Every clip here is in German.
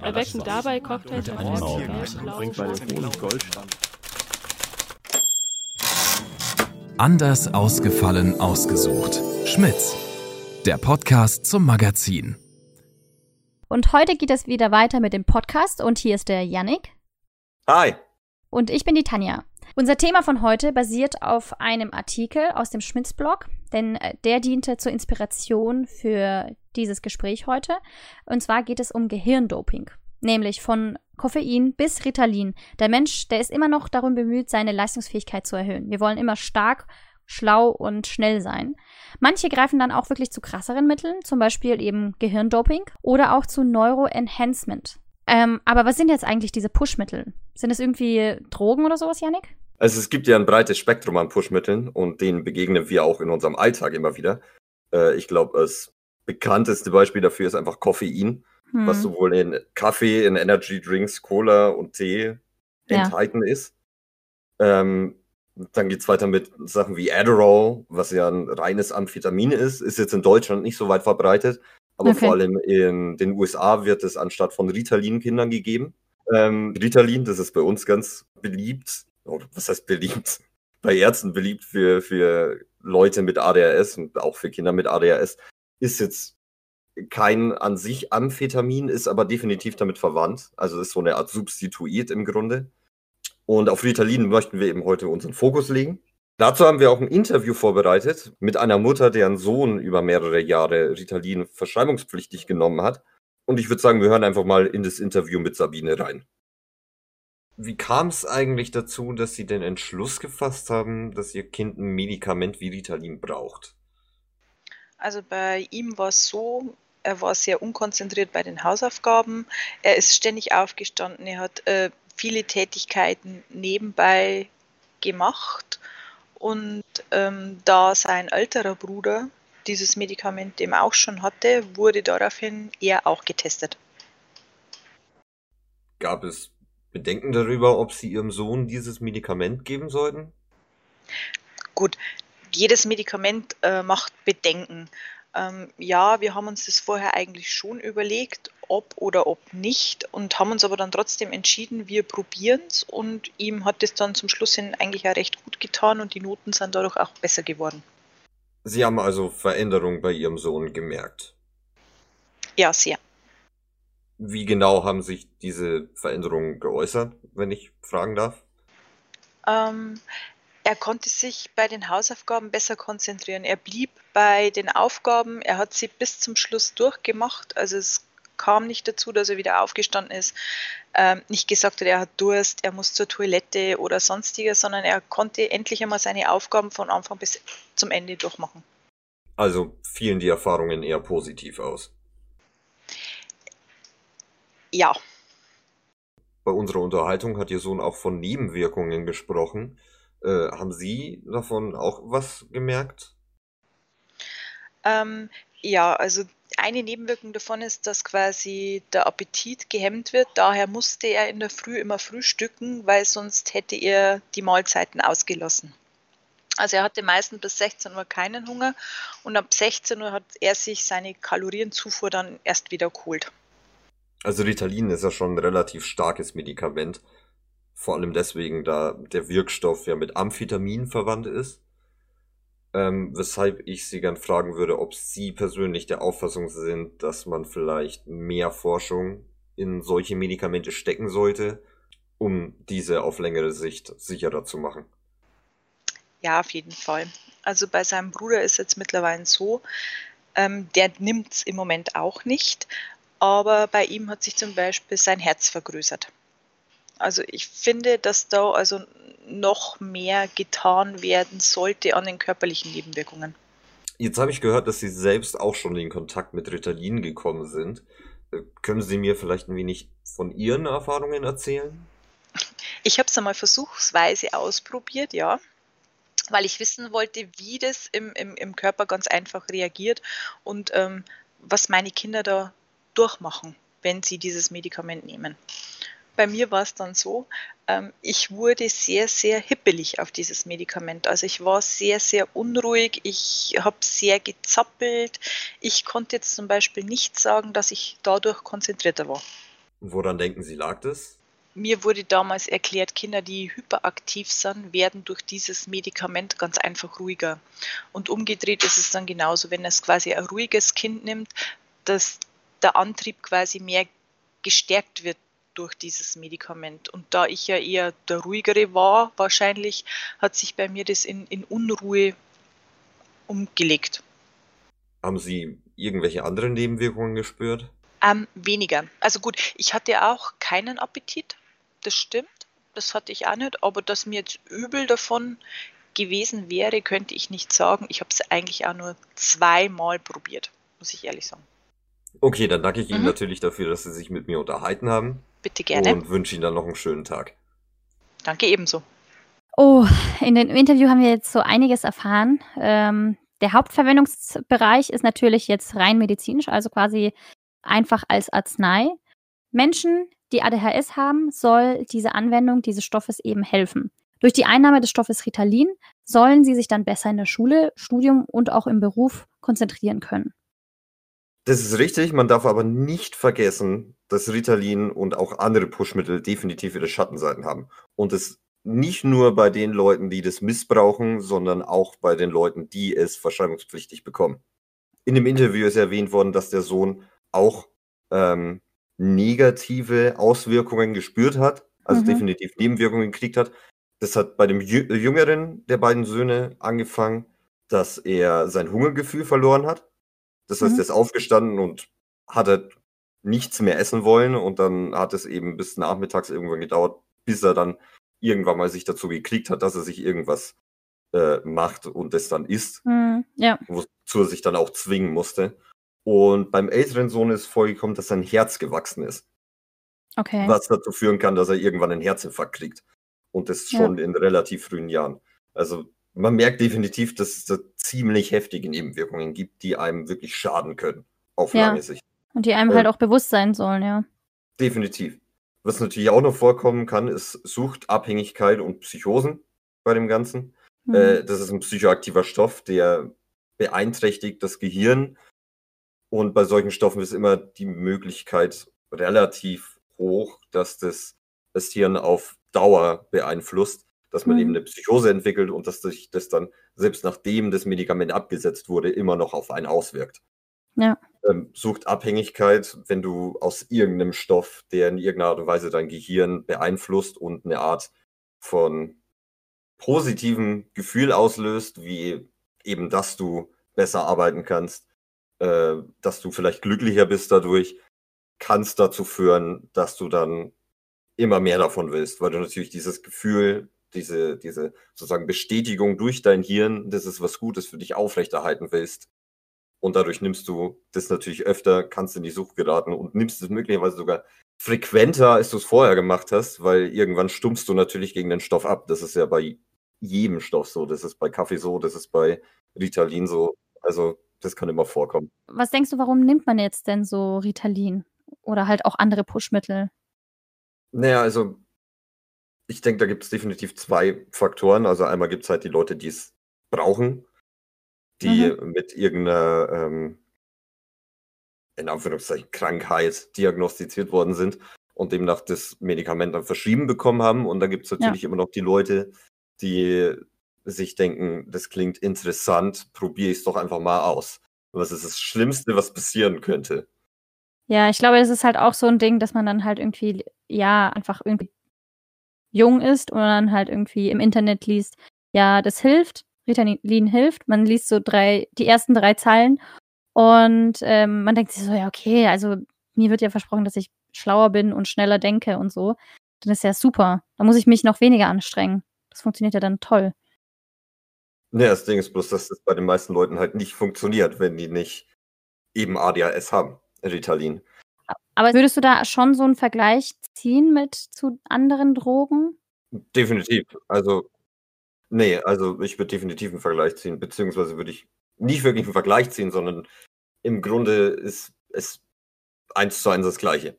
Erwecken dabei Cocktails mit Bringt bei den Honig Goldstand. Anders ausgefallen ausgesucht. Schmitz. Der Podcast zum Magazin. Und heute geht es wieder weiter mit dem Podcast und hier ist der Yannick Hi. und ich bin die Tanja. Unser Thema von heute basiert auf einem Artikel aus dem Schmitz-Blog, denn äh, der diente zur Inspiration für dieses Gespräch heute. Und zwar geht es um Gehirndoping, nämlich von Koffein bis Ritalin. Der Mensch, der ist immer noch darum bemüht, seine Leistungsfähigkeit zu erhöhen. Wir wollen immer stark, schlau und schnell sein. Manche greifen dann auch wirklich zu krasseren Mitteln, zum Beispiel eben Gehirndoping oder auch zu Neuroenhancement. Ähm, aber was sind jetzt eigentlich diese Pushmittel? Sind es irgendwie Drogen oder sowas, Yannick? Also es gibt ja ein breites Spektrum an Pushmitteln und denen begegnen wir auch in unserem Alltag immer wieder. Äh, ich glaube, das bekannteste Beispiel dafür ist einfach Koffein, Hm. was sowohl in Kaffee, in Energy Drinks, Cola und Tee Ja. enthalten ist. Ähm, dann geht's weiter mit Sachen wie Adderall, was ja ein reines Amphetamin ist, ist jetzt in Deutschland nicht so weit verbreitet, aber Okay. vor allem in den USA wird es anstatt von Ritalin Kindern gegeben. Ähm, Ritalin, das ist bei uns ganz beliebt, oder was heißt beliebt? Bei Ärzten beliebt für, für Leute mit ADHS und auch für Kinder mit ADHS, ist jetzt kein an sich Amphetamin, ist aber definitiv damit verwandt. Also ist so eine Art Substituit im Grunde. Und auf Ritalin möchten wir eben heute unseren Fokus legen. Dazu haben wir auch ein Interview vorbereitet mit einer Mutter, deren Sohn über mehrere Jahre Ritalin verschreibungspflichtig genommen hat. Und ich würde sagen, wir hören einfach mal in das Interview mit Sabine rein. Wie kam es eigentlich dazu, dass Sie den Entschluss gefasst haben, dass Ihr Kind ein Medikament wie Ritalin braucht? Also bei ihm war es so, er war sehr unkonzentriert bei den Hausaufgaben. Er ist ständig aufgestanden. Er hat äh, viele Tätigkeiten nebenbei gemacht. Und ähm, da sein älterer Bruder dieses Medikament eben auch schon hatte, wurde daraufhin er auch getestet. Gab es Bedenken darüber, ob Sie Ihrem Sohn dieses Medikament geben sollten? Gut, jedes Medikament äh, macht Bedenken. Ähm, ja, wir haben uns das vorher eigentlich schon überlegt, ob oder ob nicht, und haben uns aber dann trotzdem entschieden, wir probieren es und ihm hat es dann zum Schluss hin eigentlich auch recht gut getan und die Noten sind dadurch auch besser geworden. Sie haben also Veränderungen bei Ihrem Sohn gemerkt. Ja, sehr. Wie genau haben sich diese Veränderungen geäußert, wenn ich fragen darf? Ähm, er konnte sich bei den Hausaufgaben besser konzentrieren. Er blieb bei den Aufgaben, er hat sie bis zum Schluss durchgemacht. Also es kam nicht dazu, dass er wieder aufgestanden ist, ähm, nicht gesagt hat, er hat Durst, er muss zur Toilette oder sonstiges, sondern er konnte endlich einmal seine Aufgaben von Anfang bis zum Ende durchmachen. Also fielen die Erfahrungen eher positiv aus. Ja, Bei unserer Unterhaltung hat Ihr Sohn auch von Nebenwirkungen gesprochen. Äh, haben Sie davon auch was gemerkt? Ähm, ja, also eine Nebenwirkung davon ist, dass quasi der Appetit gehemmt wird. Daher musste er in der Früh immer frühstücken, weil sonst hätte er die Mahlzeiten ausgelassen. Also er hatte meistens bis 16 Uhr keinen Hunger und ab 16 Uhr hat er sich seine Kalorienzufuhr dann erst wieder geholt. Also Ritalin ist ja schon ein relativ starkes Medikament. Vor allem deswegen, da der Wirkstoff ja mit Amphetamin verwandt ist. Ähm, weshalb ich Sie gern fragen würde, ob Sie persönlich der Auffassung sind, dass man vielleicht mehr Forschung in solche Medikamente stecken sollte, um diese auf längere Sicht sicherer zu machen. Ja, auf jeden Fall. Also bei seinem Bruder ist jetzt mittlerweile so, ähm, der nimmt es im Moment auch nicht, aber bei ihm hat sich zum Beispiel sein Herz vergrößert. Also ich finde, dass da also noch mehr getan werden sollte an den körperlichen Nebenwirkungen. Jetzt habe ich gehört, dass Sie selbst auch schon in Kontakt mit Ritalin gekommen sind. Äh, Können Sie mir vielleicht ein wenig von Ihren Erfahrungen erzählen? Ich habe es einmal versuchsweise ausprobiert, ja, weil ich wissen wollte, wie das im, im, im Körper ganz einfach reagiert und ähm, was meine Kinder da durchmachen, wenn sie dieses Medikament nehmen. Bei mir war es dann so, ähm, ich wurde sehr, sehr hippelig auf dieses Medikament. Also ich war sehr, sehr unruhig, ich habe sehr gezappelt. Ich konnte jetzt zum Beispiel nicht sagen, dass ich dadurch konzentrierter war. Woran denken Sie, lag das? Mir wurde damals erklärt, Kinder, die hyperaktiv sind, werden durch dieses Medikament ganz einfach ruhiger. Und umgedreht ist es dann genauso, wenn es quasi ein ruhiges Kind nimmt, dass der Antrieb quasi mehr gestärkt wird durch dieses Medikament. Und da ich ja eher der ruhigere war, wahrscheinlich hat sich bei mir das in, in Unruhe umgelegt. Haben Sie irgendwelche anderen Nebenwirkungen gespürt? Ähm, weniger. Also gut, ich hatte auch keinen Appetit, das stimmt. Das hatte ich auch nicht, aber dass mir jetzt übel davon gewesen wäre, könnte ich nicht sagen. Ich habe es eigentlich auch nur zweimal probiert, muss ich ehrlich sagen. Okay, dann danke ich Ihnen mhm. natürlich dafür, dass Sie sich mit mir unterhalten haben. Bitte gerne. Und wünsche Ihnen dann noch einen schönen Tag. Danke ebenso. Oh, in dem Interview haben wir jetzt so einiges erfahren. Ähm, der Hauptverwendungsbereich ist natürlich jetzt rein medizinisch, also quasi einfach als Arznei. Menschen, die ADHS haben, soll diese Anwendung dieses Stoffes eben helfen. Durch die Einnahme des Stoffes Ritalin sollen sie sich dann besser in der Schule, Studium und auch im Beruf konzentrieren können. Das ist richtig, man darf aber nicht vergessen, dass Ritalin und auch andere Pushmittel definitiv ihre Schattenseiten haben. Und es nicht nur bei den Leuten, die das missbrauchen, sondern auch bei den Leuten, die es verschreibungspflichtig bekommen. In dem Interview ist erwähnt worden, dass der Sohn auch ähm, negative Auswirkungen gespürt hat, also mhm. definitiv Nebenwirkungen gekriegt hat. Das hat bei dem jüngeren der beiden Söhne angefangen, dass er sein Hungergefühl verloren hat. Das heißt, mhm. er ist aufgestanden und hatte nichts mehr essen wollen und dann hat es eben bis nachmittags irgendwann gedauert, bis er dann irgendwann mal sich dazu gekriegt hat, dass er sich irgendwas äh, macht und das dann isst. Mhm. Ja. Wozu er sich dann auch zwingen musste. Und beim älteren Sohn ist vorgekommen, dass sein Herz gewachsen ist. Okay. Was dazu führen kann, dass er irgendwann einen Herzinfarkt kriegt. Und das schon ja. in relativ frühen Jahren. Also man merkt definitiv, dass es da ziemlich heftige Nebenwirkungen gibt, die einem wirklich schaden können. Auf ja. lange Sicht. Und die einem äh, halt auch bewusst sein sollen, ja. Definitiv. Was natürlich auch noch vorkommen kann, ist Suchtabhängigkeit und Psychosen bei dem Ganzen. Mhm. Äh, das ist ein psychoaktiver Stoff, der beeinträchtigt das Gehirn. Und bei solchen Stoffen ist immer die Möglichkeit relativ hoch, dass das das Hirn auf Dauer beeinflusst dass man mhm. eben eine Psychose entwickelt und dass sich das dann, selbst nachdem das Medikament abgesetzt wurde, immer noch auf einen auswirkt. Ja. Ähm, sucht Abhängigkeit, wenn du aus irgendeinem Stoff, der in irgendeiner Art und Weise dein Gehirn beeinflusst und eine Art von positivem Gefühl auslöst, wie eben, dass du besser arbeiten kannst, äh, dass du vielleicht glücklicher bist dadurch, kann es dazu führen, dass du dann immer mehr davon willst, weil du natürlich dieses Gefühl diese, diese sozusagen Bestätigung durch dein Hirn, dass es was Gutes für dich aufrechterhalten willst. Und dadurch nimmst du das natürlich öfter, kannst in die Sucht geraten und nimmst es möglicherweise sogar frequenter, als du es vorher gemacht hast, weil irgendwann stumpfst du natürlich gegen den Stoff ab. Das ist ja bei jedem Stoff so. Das ist bei Kaffee so, das ist bei Ritalin so. Also das kann immer vorkommen. Was denkst du, warum nimmt man jetzt denn so Ritalin? Oder halt auch andere Pushmittel? Naja, also ich denke, da gibt es definitiv zwei Faktoren. Also einmal gibt es halt die Leute, die es brauchen, die mhm. mit irgendeiner, ähm, in Anführungszeichen, Krankheit diagnostiziert worden sind und demnach das Medikament dann verschrieben bekommen haben. Und da gibt es natürlich ja. immer noch die Leute, die sich denken, das klingt interessant, probiere ich es doch einfach mal aus. Was ist das Schlimmste, was passieren könnte? Ja, ich glaube, das ist halt auch so ein Ding, dass man dann halt irgendwie, ja, einfach irgendwie jung ist und dann halt irgendwie im Internet liest, ja, das hilft, Ritalin hilft. Man liest so drei, die ersten drei Zeilen und ähm, man denkt sich so, ja, okay, also mir wird ja versprochen, dass ich schlauer bin und schneller denke und so. Dann ist ja super. Da muss ich mich noch weniger anstrengen. Das funktioniert ja dann toll. Ja, das Ding ist bloß, dass das bei den meisten Leuten halt nicht funktioniert, wenn die nicht eben ADHS haben, Ritalin. Aber würdest du da schon so einen Vergleich ziehen mit zu anderen Drogen? Definitiv. Also, nee, also ich würde definitiv einen Vergleich ziehen, beziehungsweise würde ich nicht wirklich einen Vergleich ziehen, sondern im Grunde ist es eins zu eins das Gleiche.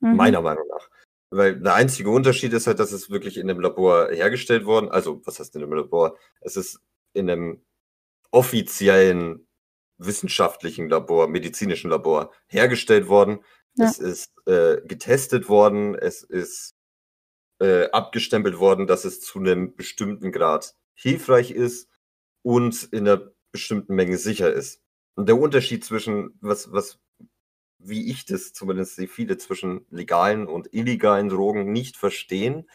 Mhm. Meiner Meinung nach. Weil der einzige Unterschied ist halt, dass es wirklich in einem Labor hergestellt worden, also was heißt in einem Labor? Es ist in einem offiziellen wissenschaftlichen Labor, medizinischen Labor hergestellt worden. Ja. Es ist äh, getestet worden, es ist äh, abgestempelt worden, dass es zu einem bestimmten Grad hilfreich ist und in einer bestimmten Menge sicher ist. Und der Unterschied zwischen, was, was, wie ich das zumindest sehe, viele zwischen legalen und illegalen Drogen nicht verstehen,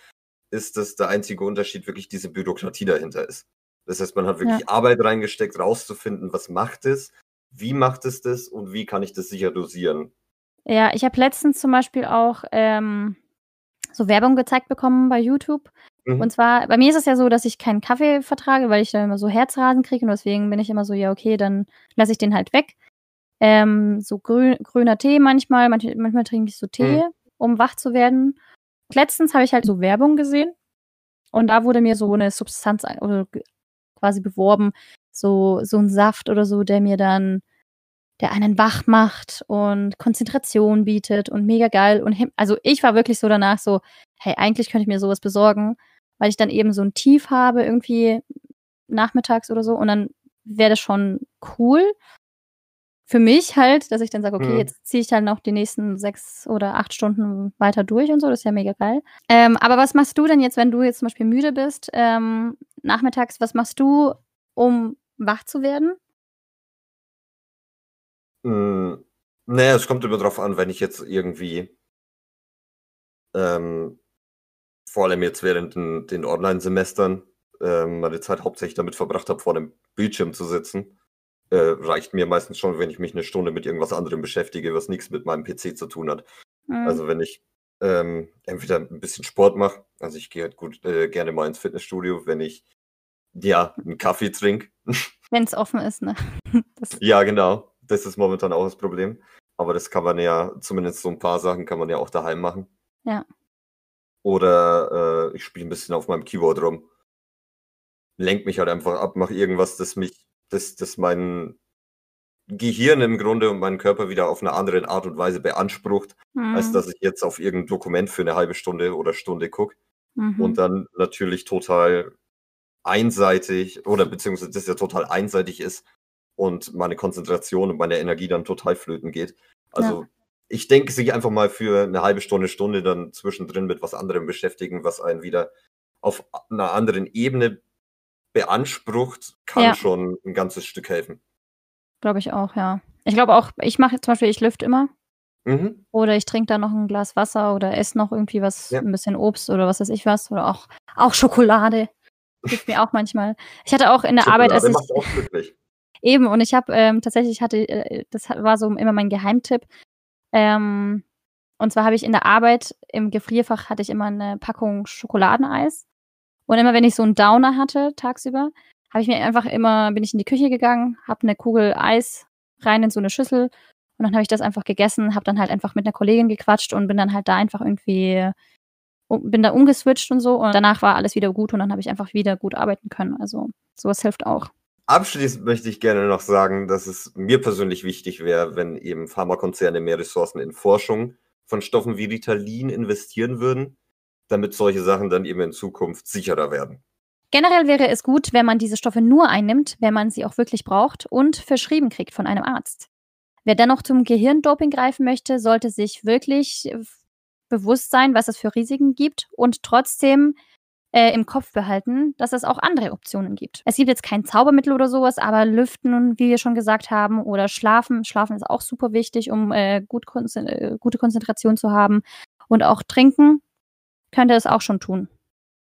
ist, dass der einzige Unterschied wirklich diese Bürokratie dahinter ist. Das heißt, man hat wirklich ja. Arbeit reingesteckt, rauszufinden, was macht es, wie macht es das und wie kann ich das sicher dosieren. Ja, ich habe letztens zum Beispiel auch ähm, so Werbung gezeigt bekommen bei YouTube. Mhm. Und zwar, bei mir ist es ja so, dass ich keinen Kaffee vertrage, weil ich dann immer so Herzrasen kriege und deswegen bin ich immer so, ja, okay, dann lasse ich den halt weg. Ähm, so grün, grüner Tee manchmal, manchmal, manchmal trinke ich so Tee, mhm. um wach zu werden. Letztens habe ich halt so Werbung gesehen und da wurde mir so eine Substanz oder quasi beworben, so, so ein Saft oder so, der mir dann der einen wach macht und Konzentration bietet und mega geil. Und also ich war wirklich so danach so, hey, eigentlich könnte ich mir sowas besorgen, weil ich dann eben so ein Tief habe, irgendwie nachmittags oder so. Und dann wäre das schon cool für mich halt, dass ich dann sage, okay, mhm. jetzt ziehe ich halt noch die nächsten sechs oder acht Stunden weiter durch und so. Das ist ja mega geil. Ähm, aber was machst du denn jetzt, wenn du jetzt zum Beispiel müde bist, ähm, nachmittags, was machst du, um wach zu werden? Hm, naja, es kommt immer drauf an, wenn ich jetzt irgendwie ähm, vor allem jetzt während den, den Online-Semestern ähm, meine Zeit hauptsächlich damit verbracht habe, vor dem Bildschirm zu sitzen, äh, reicht mir meistens schon, wenn ich mich eine Stunde mit irgendwas anderem beschäftige, was nichts mit meinem PC zu tun hat. Mhm. Also wenn ich ähm, entweder ein bisschen Sport mache, also ich gehe halt gut äh, gerne mal ins Fitnessstudio, wenn ich ja einen Kaffee trinke. Wenn es offen ist, ne? Das ja, genau. Das ist momentan auch das Problem. Aber das kann man ja, zumindest so ein paar Sachen kann man ja auch daheim machen. Ja. Oder äh, ich spiele ein bisschen auf meinem Keyboard rum. Lenk mich halt einfach ab, mach irgendwas, das mich, das, das mein Gehirn im Grunde und meinen Körper wieder auf eine andere Art und Weise beansprucht, mhm. als dass ich jetzt auf irgendein Dokument für eine halbe Stunde oder Stunde gucke. Mhm. Und dann natürlich total einseitig oder beziehungsweise das ja total einseitig ist und meine Konzentration und meine Energie dann total flöten geht. Also ja. ich denke, sich einfach mal für eine halbe Stunde, Stunde dann zwischendrin mit was anderem beschäftigen, was einen wieder auf einer anderen Ebene beansprucht, kann ja. schon ein ganzes Stück helfen. Glaube ich auch, ja. Ich glaube auch, ich mache zum Beispiel, ich lüfte immer. Mhm. Oder ich trinke da noch ein Glas Wasser oder esse noch irgendwie was, ja. ein bisschen Obst oder was weiß ich was. Oder auch, auch Schokolade. Hilft mir auch manchmal. Ich hatte auch in der Schokolade Arbeit, als ich. Auch glücklich. Eben, und ich habe ähm, tatsächlich hatte, äh, das war so immer mein Geheimtipp. Ähm, und zwar habe ich in der Arbeit im Gefrierfach hatte ich immer eine Packung Schokoladeneis. Und immer wenn ich so einen Downer hatte tagsüber, habe ich mir einfach immer, bin ich in die Küche gegangen, habe eine Kugel Eis rein in so eine Schüssel und dann habe ich das einfach gegessen, habe dann halt einfach mit einer Kollegin gequatscht und bin dann halt da einfach irgendwie bin da umgeswitcht und so und danach war alles wieder gut und dann habe ich einfach wieder gut arbeiten können. Also sowas hilft auch. Abschließend möchte ich gerne noch sagen, dass es mir persönlich wichtig wäre, wenn eben Pharmakonzerne mehr Ressourcen in Forschung von Stoffen wie Ritalin investieren würden, damit solche Sachen dann eben in Zukunft sicherer werden. Generell wäre es gut, wenn man diese Stoffe nur einnimmt, wenn man sie auch wirklich braucht und verschrieben kriegt von einem Arzt. Wer dennoch zum Gehirndoping greifen möchte, sollte sich wirklich bewusst sein, was es für Risiken gibt und trotzdem äh, im Kopf behalten, dass es auch andere Optionen gibt. Es gibt jetzt kein Zaubermittel oder sowas, aber Lüften, wie wir schon gesagt haben, oder Schlafen. Schlafen ist auch super wichtig, um äh, gut konzen äh, gute Konzentration zu haben. Und auch Trinken könnte es auch schon tun.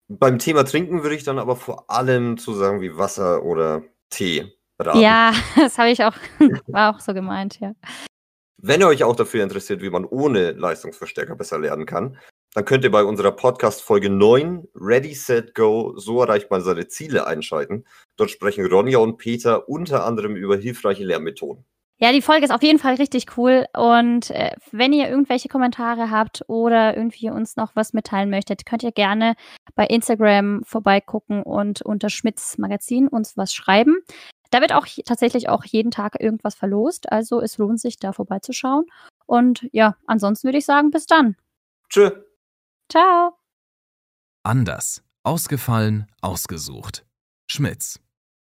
Beim Thema Trinken würde ich dann aber vor allem zu sagen wie Wasser oder Tee raten. Ja, das habe ich auch, war auch so gemeint, ja. Wenn ihr euch auch dafür interessiert, wie man ohne Leistungsverstärker besser lernen kann, dann könnt ihr bei unserer Podcast Folge 9 Ready, Set, Go, so erreicht man seine Ziele einschalten. Dort sprechen Ronja und Peter unter anderem über hilfreiche Lernmethoden. Ja, die Folge ist auf jeden Fall richtig cool. Und äh, wenn ihr irgendwelche Kommentare habt oder irgendwie uns noch was mitteilen möchtet, könnt ihr gerne bei Instagram vorbeigucken und unter Schmitz Magazin uns was schreiben. Da wird auch tatsächlich auch jeden Tag irgendwas verlost. Also es lohnt sich, da vorbeizuschauen. Und ja, ansonsten würde ich sagen, bis dann. Tschö. Ciao. Anders. Ausgefallen, ausgesucht. Schmitz.